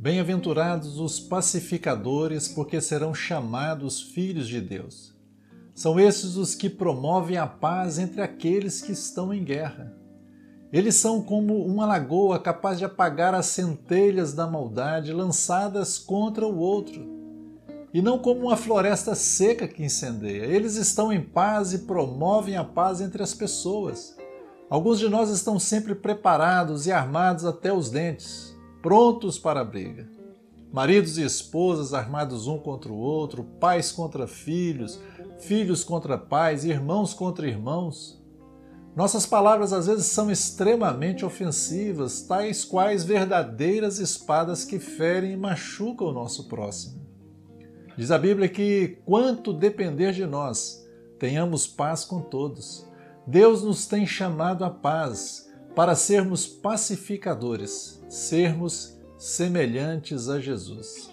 Bem-aventurados os pacificadores, porque serão chamados filhos de Deus. São esses os que promovem a paz entre aqueles que estão em guerra. Eles são como uma lagoa capaz de apagar as centelhas da maldade lançadas contra o outro, e não como uma floresta seca que incendeia. Eles estão em paz e promovem a paz entre as pessoas. Alguns de nós estão sempre preparados e armados até os dentes prontos para a briga. Maridos e esposas armados um contra o outro, pais contra filhos, filhos contra pais, irmãos contra irmãos. Nossas palavras às vezes são extremamente ofensivas, tais quais verdadeiras espadas que ferem e machucam o nosso próximo. Diz a Bíblia que, quanto depender de nós, tenhamos paz com todos. Deus nos tem chamado à paz para sermos pacificadores, sermos semelhantes a Jesus.